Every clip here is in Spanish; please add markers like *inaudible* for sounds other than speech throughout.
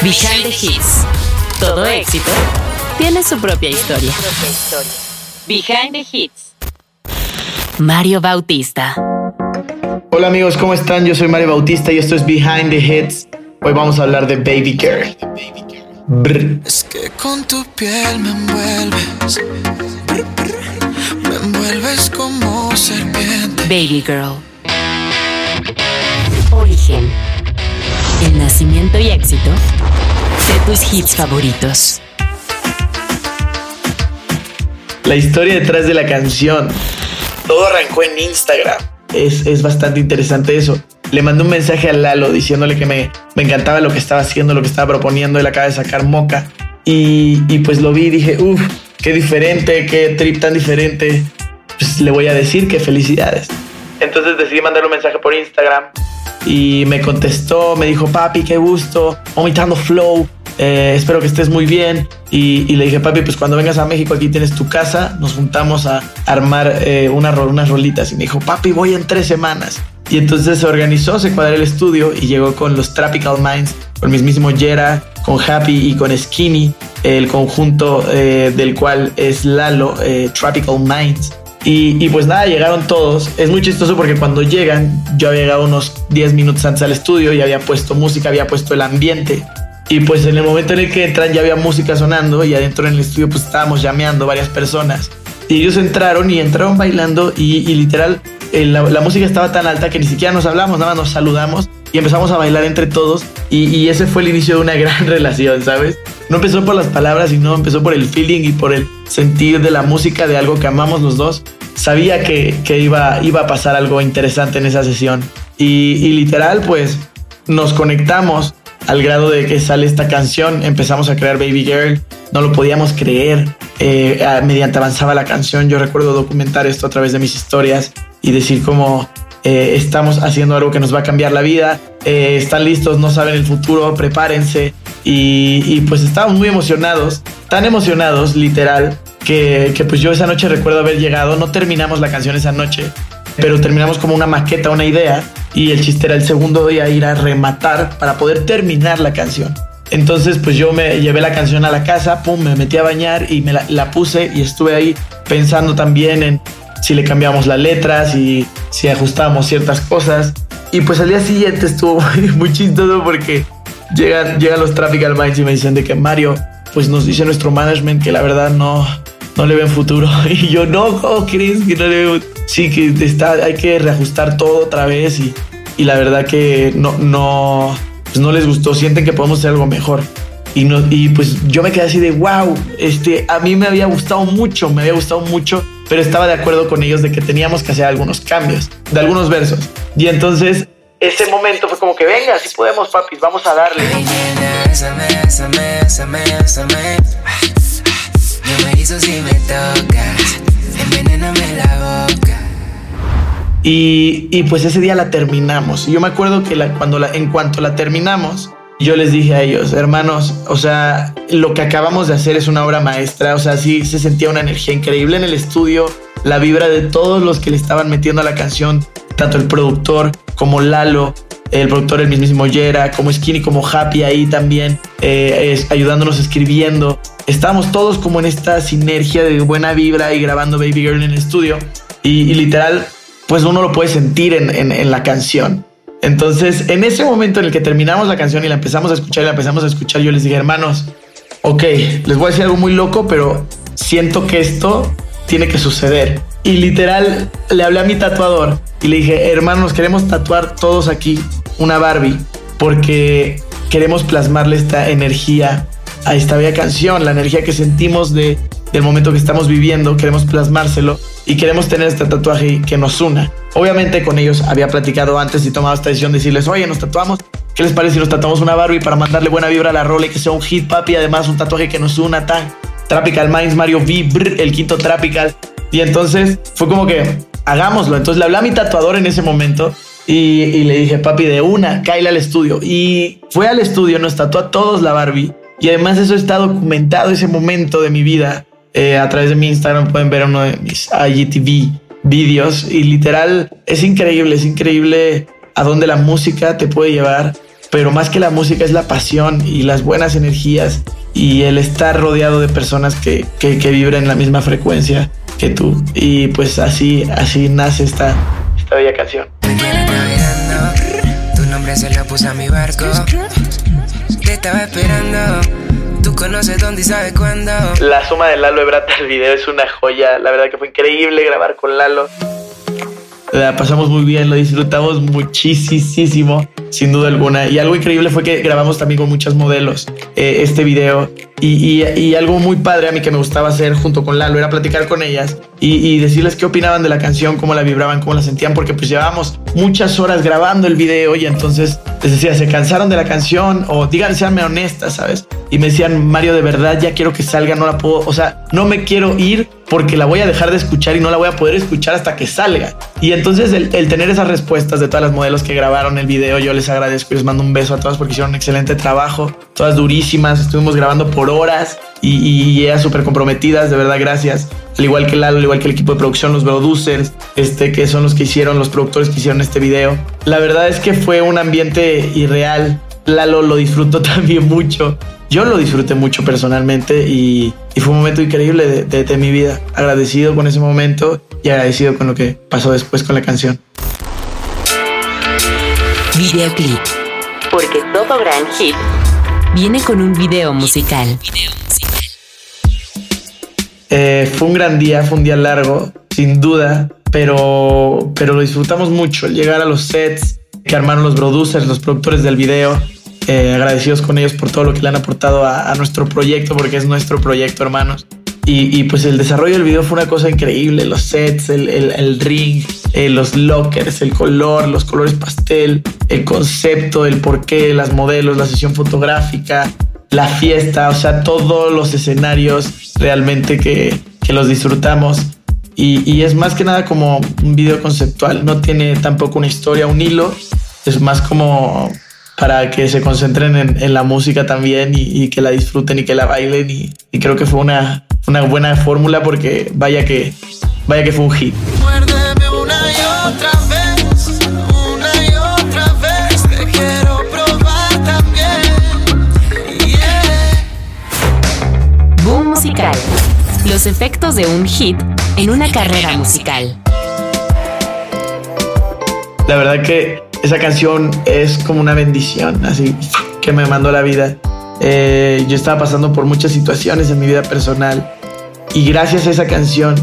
Behind the Hits. Todo éxito tiene su propia historia. Behind the Hits. Mario Bautista. Hola amigos, ¿cómo están? Yo soy Mario Bautista y esto es Behind the Hits. Hoy vamos a hablar de Baby Girl. Es que con tu piel me envuelves. Me envuelves como serpiente. Baby Girl. Origen. Y éxito de tus hits favoritos. La historia detrás de la canción. Todo arrancó en Instagram. Es, es bastante interesante eso. Le mandé un mensaje a Lalo diciéndole que me, me encantaba lo que estaba haciendo, lo que estaba proponiendo. Él acaba de sacar Moca. Y, y pues lo vi y dije, uff, qué diferente, qué trip tan diferente. Pues le voy a decir que felicidades. Entonces decidí mandarle un mensaje por Instagram y me contestó, me dijo, papi, qué gusto, vomitando flow, eh, espero que estés muy bien. Y, le dije, papi, pues cuando vengas a México aquí tienes tu casa, nos juntamos a armar eh, una, unas rolitas. Y me dijo, papi, voy en tres semanas. Y entonces se organizó, se cuadró el estudio y llegó con los Tropical Minds, con el mismísimo Jera, con Happy y con Skinny, el conjunto eh, del cual es Lalo, eh, Tropical Minds. Y, pues nada, llegaron todos. Es muy chistoso porque cuando llegan, yo había llegado unos 10 minutos antes al estudio y había puesto música, había puesto el ambiente. Y pues en el momento en el que entran ya había música sonando y adentro en el estudio pues estábamos llameando varias personas. Y ellos entraron y entraron bailando y, literal la, la, música estaba tan alta que ni siquiera nos hablamos, nada más nos saludamos y empezamos a bailar entre todos y, ese fue el inicio de una gran *laughs* relación, ¿sabes? No empezó por las palabras, sino empezó por el feeling y por el sentir de la música, de algo que amamos los dos. Sabía que, que iba, iba a pasar algo interesante en esa sesión y, y literal pues nos conectamos al grado de que sale esta canción, empezamos a crear Baby Girl, no lo podíamos creer. Eh, mediante avanzaba la canción, yo recuerdo documentar esto a través de mis historias y decir como eh, estamos haciendo algo que nos va a cambiar la vida, eh, están listos, no saben el futuro, prepárense. Y, pues estábamos muy emocionados, tan emocionados, literal, que, que pues yo esa noche recuerdo haber llegado, no terminamos la canción esa noche, pero terminamos como una maqueta, una idea, y el chiste era el segundo día ir a rematar para poder terminar la canción. Entonces, pues yo me llevé la canción a la casa, pum, me metí a bañar y me la, la puse y estuve ahí pensando también en si le cambiamos la letra, si, si ajustábamos ciertas cosas. Y pues al día siguiente estuvo *laughs* muy chistoso porque llegan, llegan los Tropical Minds y me dicen de que Mario, pues nos dice nuestro management que la verdad no, no le ven futuro. *laughs* Y yo, no, ¿cómo crees que no le veo? Sí, que está, hay que reajustar todo otra vez y, y la verdad que no, no, pues no les gustó, sienten que podemos hacer algo mejor. Y, no, y pues yo me quedé así de, wow, este, a mí me había gustado mucho, me había gustado mucho, pero estaba de acuerdo con ellos de que teníamos que hacer algunos cambios, de algunos versos. Y entonces ese momento fue como que, venga, si podemos, papis, vamos a darle. Y, y, pues ese día la terminamos. Y yo me acuerdo que la, cuando la, en cuanto la terminamos, yo les dije a ellos, hermanos, o sea, lo que acabamos de hacer es una obra maestra, o sea, sí se sentía una energía increíble en el estudio, la vibra de todos los que le estaban metiendo a la canción, tanto el productor como Lalo, el productor, el mismísimo Yera, como Skinny, como Happy ahí también, eh, ayudándonos escribiendo. Estábamos todos como en esta sinergia de buena vibra y grabando Baby Girl en el estudio. Y, literal, pues uno lo puede sentir en, en, en la canción. Entonces, en ese momento en el que terminamos la canción y la empezamos a escuchar y la empezamos a escuchar, yo les dije, hermanos, ok, les voy a decir algo muy loco, pero siento que esto tiene que suceder. Y literal, le hablé a mi tatuador y le dije, hermanos, queremos tatuar todos aquí una Barbie porque queremos plasmarle esta energía a esta bella canción, la energía que sentimos de, del momento que estamos viviendo, queremos plasmárselo y queremos tener este tatuaje que nos una. Obviamente con ellos había platicado antes y tomado esta decisión de decirles, oye, nos tatuamos. ¿Qué les parece si nos tatuamos una Barbie para mandarle buena vibra a la rola y que sea un hit, papi? Además, un tatuaje que nos una tan. Tropical Minds, Mario V, brr, el quinto Tropical. Y entonces fue como que hagámoslo. Entonces le hablé a mi tatuador en ese momento y, y le dije, papi, de una, cáile al estudio. Y fue al estudio, nos tatuó a todos la Barbie. Y además eso está documentado, ese momento de mi vida. Eh, a través de mi Instagram pueden ver uno de mis IGTV vídeos y literal es increíble, es increíble a dónde la música te puede llevar pero más que la música es la pasión y las buenas energías y el estar rodeado de personas que, que, que vibran en la misma frecuencia que tú. Y pues así, así nace esta, esta bella canción. Tu nombre se lo puse a mi barco. Te estaba esperando. Tú conoces dónde y sabes cuándo. La suma de Lalo Ebrata al video es una joya. La verdad que fue increíble grabar con Lalo. La pasamos muy bien, lo disfrutamos muchísimo, sin duda alguna. Y algo increíble fue que grabamos también con muchas modelos eh, este video. Y, y, algo muy padre a mí que me gustaba hacer junto con Lalo era platicar con ellas y, decirles qué opinaban de la canción, cómo la vibraban, cómo la sentían, porque pues llevábamos muchas horas grabando el video y entonces les decía, se cansaron de la canción o digan, seanme honestas, ¿sabes? Y me decían, Mario, de verdad ya quiero que salga, no la puedo, o sea, no me quiero ir porque la voy a dejar de escuchar y no la voy a poder escuchar hasta que salga. Y entonces el, el tener esas respuestas de todas las modelos que grabaron el video, yo les agradezco y les mando un beso a todas porque hicieron un excelente trabajo, todas durísimas, estuvimos grabando por horas y, y ellas súper comprometidas, de verdad, gracias. Al igual que Lalo, al igual que el equipo de producción, los producers, este, que son los que hicieron, los productores que hicieron este video. La verdad es que fue un ambiente irreal. Lalo lo disfrutó *laughs* también mucho. Yo lo disfruté mucho personalmente y, y fue un momento increíble de, de, de mi vida. Agradecido con ese momento y agradecido con lo que pasó después con la canción. Videoclip. Porque todo gran hit viene con un video musical. Eh, fue un gran día, fue un día largo, sin duda, pero, pero lo disfrutamos mucho. El llegar a los sets que armaron los producers, los productores del video, eh, agradecidos con ellos por todo lo que le han aportado a, nuestro proyecto, porque es nuestro proyecto, hermanos. Y, pues el desarrollo del video fue una cosa increíble, los sets, el, el, el ring, eh, los lockers, el color, los colores pastel, el concepto, el porqué, las modelos, la sesión fotográfica, la fiesta, o sea, todos los escenarios realmente que, que los disfrutamos. Y, y, es más que nada como un video conceptual, no tiene tampoco una historia, un hilo, es más como para que se concentren en, en la música también y, que la disfruten y que la bailen y, y creo que fue una, una buena fórmula porque vaya que, vaya que fue un hit. Los efectos de un hit en una carrera musical. La verdad que esa canción es como una bendición, así que me mandó la vida. Eh, yo estaba pasando por muchas situaciones en mi vida personal y gracias a esa canción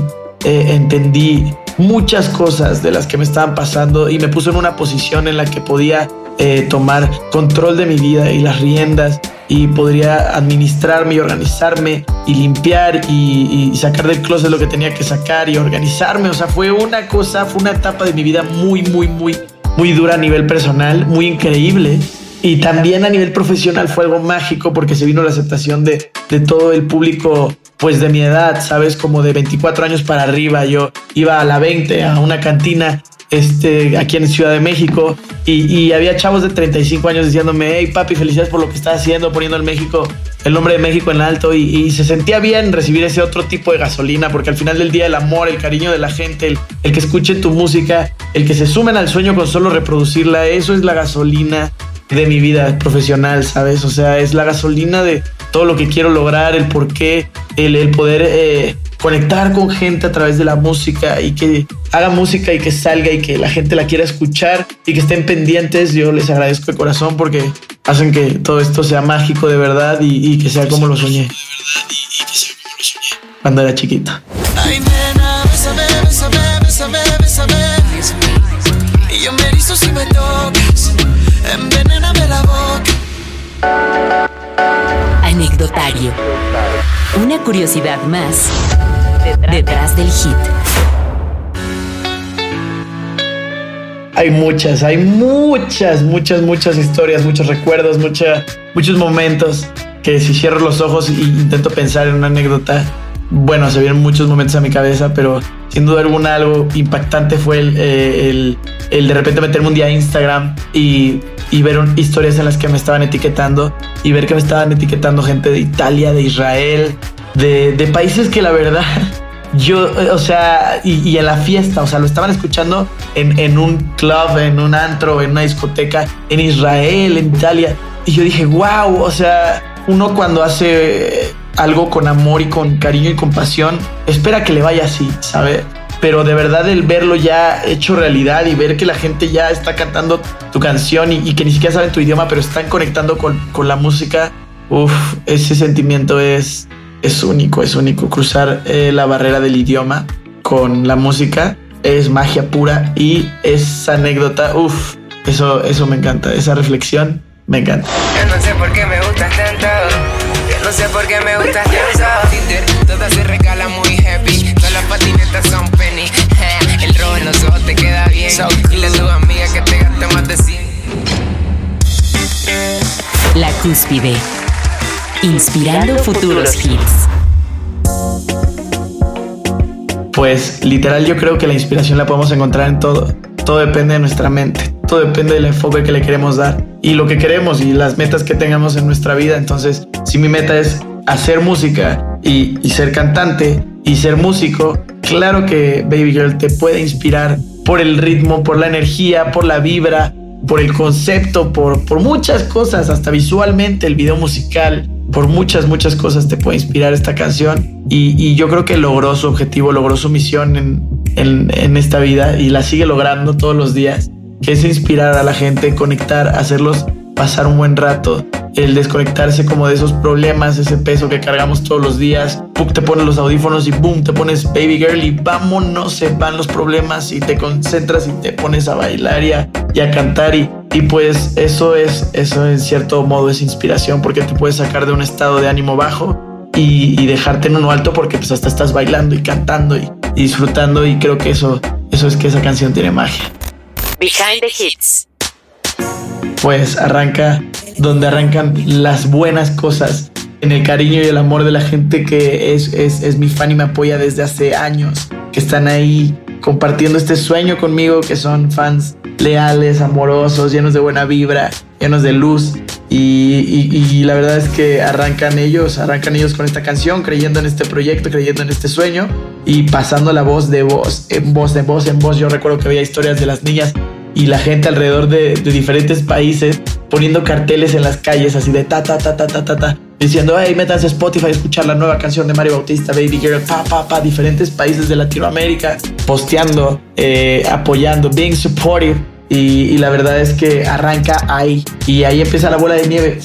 eh, entendí muchas cosas de las que me estaban pasando y me puso en una posición en la que podía eh, tomar control de mi vida y las riendas y podría administrarme y organizarme y limpiar y, sacar del closet lo que tenía que sacar y organizarme. O sea, fue una cosa, fue una etapa de mi vida muy, muy, muy, muy dura a nivel personal, muy increíble. Y también a nivel profesional fue algo mágico porque se vino la aceptación de, de todo el público pues de mi edad, sabes, como de 24 años para arriba. Yo iba a la 20 a una cantina este, aquí en Ciudad de México. Y, y, había chavos de 35 años diciéndome, hey papi, felicidades por lo que estás haciendo, poniendo el México, el nombre de México en alto y, se sentía bien recibir ese otro tipo de gasolina porque al final del día el amor, el cariño de la gente, el, el que escuche tu música, el que se sumen al sueño con solo reproducirla, eso es la gasolina de mi vida profesional, ¿sabes? O sea, es la gasolina de todo lo que quiero lograr, el por qué, el, el poder eh, conectar con gente a través de la música y que haga música y que salga y que la gente la quiera escuchar y que estén pendientes. Yo les agradezco de corazón porque hacen que todo esto sea mágico de verdad y, y que sea como lo soñé. Cuando era chiquito. Ay, nena, bésame, bésame, bésame, bésame. Y yo me erizo si me tocas. Anecdotario. Una curiosidad más detrás del hit. Hay muchas, hay muchas, muchas, muchas historias, muchos recuerdos, muchos momentos que si cierro los ojos e intento pensar en una anécdota, bueno, se vienen muchos momentos a mi cabeza, pero sin duda alguna algo impactante fue el, eh, el, el de repente meterme un día a Instagram y, y ver un, historias en las que me estaban etiquetando y ver que me estaban etiquetando gente de Italia, de Israel, de, de países que la verdad *laughs* yo, eh, o sea, y, en la fiesta, o sea, lo estaban escuchando en, en un club, en un antro, en una discoteca, en Israel, en Italia. Y yo dije, wow, o sea, uno cuando hace algo con amor y con cariño y compasión, espera que le vaya así, ¿sabes? Pero de verdad el verlo ya hecho realidad y ver que la gente ya está cantando tu canción y, que ni siquiera saben tu idioma, pero están conectando con, con la música, uff, ese sentimiento es, es único, es único. Cruzar eh, la barrera del idioma con la música es magia pura y esa anécdota, uff, eso, eso me encanta, esa reflexión me encanta. no sé por qué me gustas tanto. no sé por qué me gustas tanto. Tinder, todo se regala muy happy. Todas las patinetas son que te gasta más de 100. La cúspide. Inspirando futuros hits. Pues literal yo creo que la inspiración la podemos encontrar en todo. Todo depende de nuestra mente, todo depende del enfoque que le queremos dar y lo que queremos y las metas que tengamos en nuestra vida. Entonces, si mi meta es hacer música y, ser cantante y ser músico, claro que Baby Girl te puede inspirar por el ritmo, por la energía, por la vibra, por el concepto, por, por muchas cosas, hasta visualmente el video musical, por muchas, muchas cosas te puede inspirar esta canción. Y, yo creo que logró su objetivo, logró su misión en, en esta vida y la sigue logrando todos los días que es inspirar a la gente, conectar, hacerlos pasar un buen rato, el desconectarse como de esos problemas, ese peso que cargamos todos los días. te pones los audífonos y boom, te pones baby girl y vámonos, se van los problemas y te concentras y te pones a bailar y a, cantar y, y pues eso es, eso en cierto modo es inspiración porque te puedes sacar de un estado de ánimo bajo y, dejarte en uno alto porque pues hasta estás bailando y cantando y, y disfrutando y creo que eso, eso es que esa canción tiene magia. Behind the Hits. Pues arranca donde arrancan las buenas cosas, en el cariño y el amor de la gente que es, es, es mi fan y me apoya desde hace años, que están ahí compartiendo este sueño conmigo, que son fans leales, amorosos, llenos de buena vibra, llenos de luz. Y, y, la verdad es que arrancan ellos, arrancan ellos con esta canción, creyendo en este proyecto, creyendo en este sueño y pasando la voz de voz, en voz, de voz, en voz. Yo recuerdo que había historias de las niñas y la gente alrededor de, diferentes países poniendo carteles en las calles así de ta, ta, ta, ta, ta, ta, ta diciendo, hey, métanse a Spotify a escuchar la nueva canción de Mario Bautista, Baby Girl, pa, pa, pa, diferentes países de Latinoamérica, posteando, eh, apoyando, being supportive. Y, la verdad es que arranca ahí y ahí empieza la bola de nieve.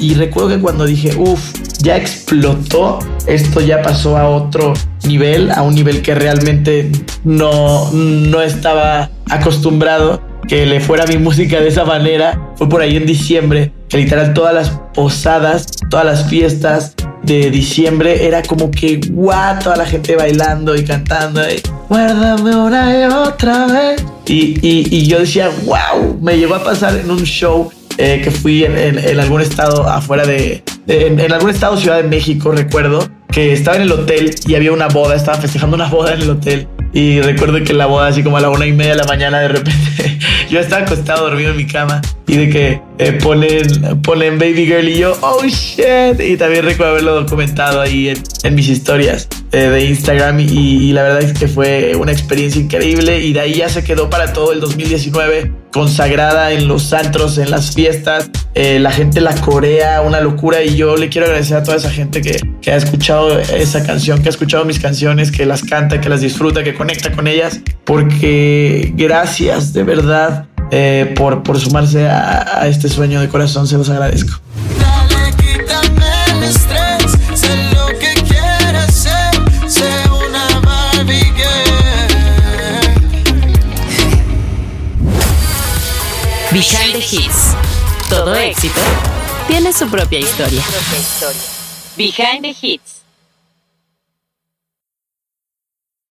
y recuerdo que cuando dije, uff, ya explotó, esto ya pasó a otro nivel, a un nivel que realmente no, no estaba acostumbrado que le fuera mi *laughs* música de esa manera. Fue por ahí en diciembre, que literal todas las posadas, todas las fiestas de diciembre era como que guau, toda la gente bailando y cantando. Y, Guárdame una y otra vez. Y, y, yo decía, wow, me llegó a pasar en un show eh, que fui en, algún estado afuera de, en, en, algún estado Ciudad de México, recuerdo, que estaba en el hotel y había una boda, estaban festejando una boda en el hotel. Y recuerdo que la boda, así como a la una y media de la mañana, de repente, *laughs* yo estaba acostado dormido en mi cama y de que eh, ponen, ponen Baby Girl y yo, oh shit. Y también recuerdo haberlo documentado ahí en, mis historias eh, de Instagram y, la verdad es que fue una experiencia increíble y de ahí ya se quedó para todo el 2019 consagrada en los antros, en las fiestas. Eh, la gente la corea, una locura y yo le quiero agradecer a toda esa gente que, que ha escuchado esa canción, que ha escuchado mis canciones, que las canta, que las disfruta, que conecta con ellas, porque gracias de verdad eh, por, por sumarse a, este sueño de corazón, se los agradezco. Behind the Hits. Todo éxito tiene su propia historia. Behind the Hits.